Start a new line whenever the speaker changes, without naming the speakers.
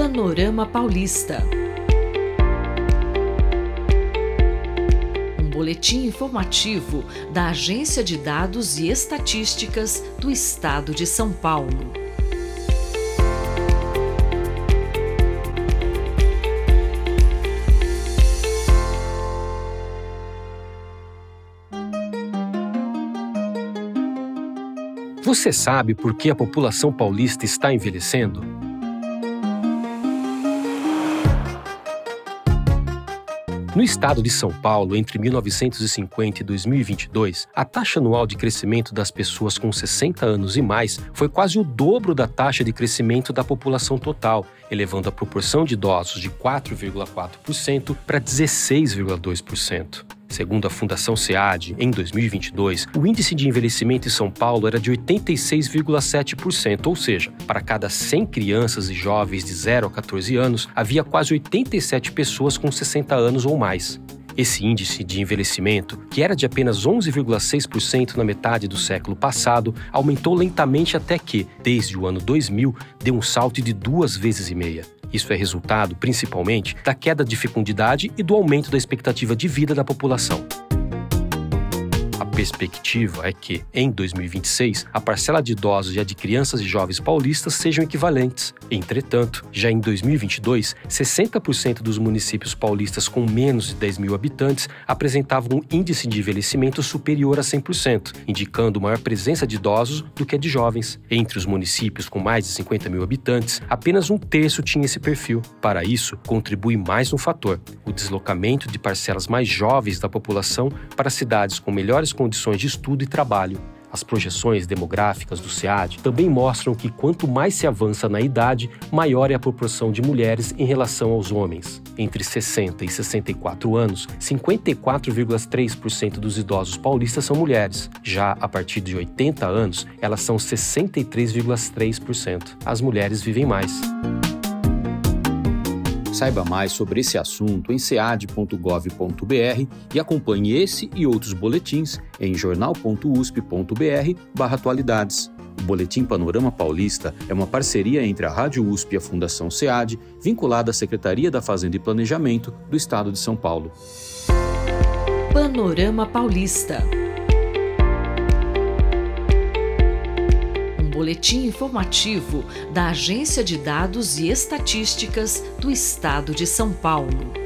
Panorama Paulista. Um boletim informativo da Agência de Dados e Estatísticas do Estado de São Paulo.
Você sabe por que a população paulista está envelhecendo? No estado de São Paulo, entre 1950 e 2022, a taxa anual de crescimento das pessoas com 60 anos e mais foi quase o dobro da taxa de crescimento da população total, elevando a proporção de idosos de 4,4% para 16,2%. Segundo a Fundação SEAD, em 2022, o índice de envelhecimento em São Paulo era de 86,7%, ou seja, para cada 100 crianças e jovens de 0 a 14 anos, havia quase 87 pessoas com 60 anos ou mais. Esse índice de envelhecimento, que era de apenas 11,6% na metade do século passado, aumentou lentamente até que, desde o ano 2000, deu um salto de duas vezes e meia. Isso é resultado, principalmente, da queda de fecundidade e do aumento da expectativa de vida da população perspectiva é que, em 2026, a parcela de idosos e a de crianças e jovens paulistas sejam equivalentes. Entretanto, já em 2022, 60% dos municípios paulistas com menos de 10 mil habitantes apresentavam um índice de envelhecimento superior a 100%, indicando maior presença de idosos do que a de jovens. Entre os municípios com mais de 50 mil habitantes, apenas um terço tinha esse perfil. Para isso, contribui mais um fator: o deslocamento de parcelas mais jovens da população para cidades com melhores condições condições de estudo e trabalho. As projeções demográficas do SEAD também mostram que quanto mais se avança na idade, maior é a proporção de mulheres em relação aos homens. Entre 60 e 64 anos, 54,3% dos idosos paulistas são mulheres. Já a partir de 80 anos, elas são 63,3%. As mulheres vivem mais.
Saiba mais sobre esse assunto em sead.gov.br e acompanhe esse e outros boletins em jornal.usp.br/atualidades. O Boletim Panorama Paulista é uma parceria entre a Rádio USP e a Fundação SEAD, vinculada à Secretaria da Fazenda e Planejamento do Estado de São Paulo.
Panorama Paulista. Boletim informativo da Agência de Dados e Estatísticas do Estado de São Paulo.